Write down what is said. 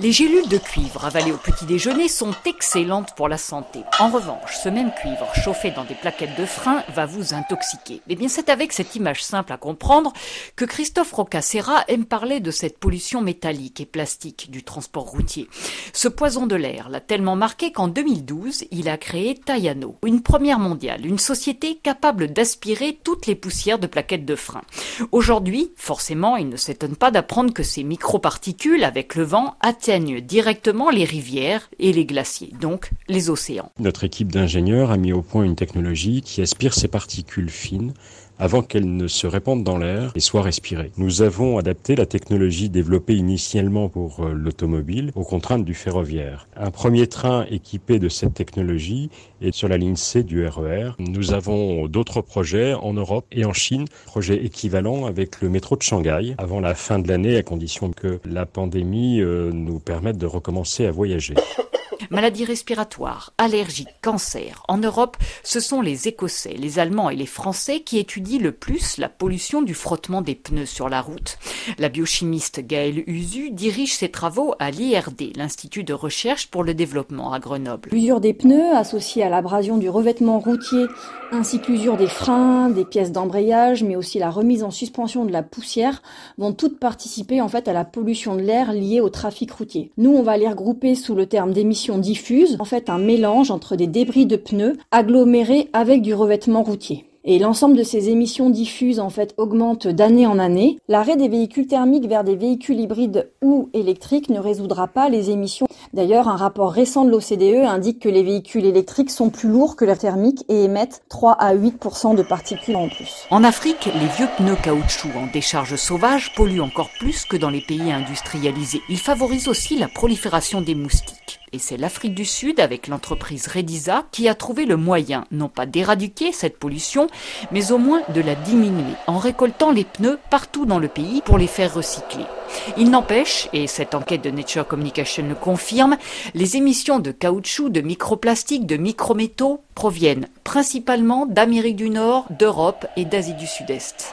Les gélules de cuivre avalées au petit déjeuner sont excellentes pour la santé. En revanche, ce même cuivre chauffé dans des plaquettes de frein va vous intoxiquer. Eh bien, c'est avec cette image simple à comprendre que Christophe Rocacera aime parler de cette pollution métallique et plastique du transport routier. Ce poison de l'air l'a tellement marqué qu'en 2012, il a créé Tayano, une première mondiale, une société capable d'aspirer toutes les poussières de plaquettes de frein. Aujourd'hui, forcément, il ne s'étonne pas d'apprendre que ces microparticules, avec le vent, atteignent directement les rivières et les glaciers, donc les océans. Notre équipe d'ingénieurs a mis au point une technologie qui aspire ces particules fines avant qu'elles ne se répandent dans l'air et soient respirées. Nous avons adapté la technologie développée initialement pour euh, l'automobile aux contraintes du ferroviaire. Un premier train équipé de cette technologie est sur la ligne C du RER. E Nous avons d'autres projets en Europe et en Chine, projets équivalents avec le métro de Shanghai avant la fin de l'année à condition que la pandémie euh, nous permette de recommencer à voyager. Maladies respiratoires, allergies, cancers. En Europe, ce sont les Écossais, les Allemands et les Français qui étudient le plus la pollution du frottement des pneus sur la route. La biochimiste Gaëlle Usu dirige ses travaux à l'IRD, l'Institut de recherche pour le développement à Grenoble. L'usure des pneus associée à l'abrasion du revêtement routier ainsi que l'usure des freins, des pièces d'embrayage, mais aussi la remise en suspension de la poussière vont toutes participer en fait à la pollution de l'air liée au trafic routier. Nous, on va les regrouper sous le terme d'émissions diffuse, en fait un mélange entre des débris de pneus agglomérés avec du revêtement routier. Et l'ensemble de ces émissions diffuses en fait augmente d'année en année. L'arrêt des véhicules thermiques vers des véhicules hybrides ou électriques ne résoudra pas les émissions. D'ailleurs, un rapport récent de l'OCDE indique que les véhicules électriques sont plus lourds que les thermiques et émettent 3 à 8 de particules en plus. En Afrique, les vieux pneus caoutchouc en décharge sauvage polluent encore plus que dans les pays industrialisés. Ils favorisent aussi la prolifération des moustiques. Et c'est l'Afrique du Sud, avec l'entreprise Redisa, qui a trouvé le moyen, non pas d'éradiquer cette pollution, mais au moins de la diminuer, en récoltant les pneus partout dans le pays pour les faire recycler. Il n'empêche, et cette enquête de Nature Communication le confirme, les émissions de caoutchouc, de microplastiques, de micrométaux proviennent principalement d'Amérique du Nord, d'Europe et d'Asie du Sud-Est.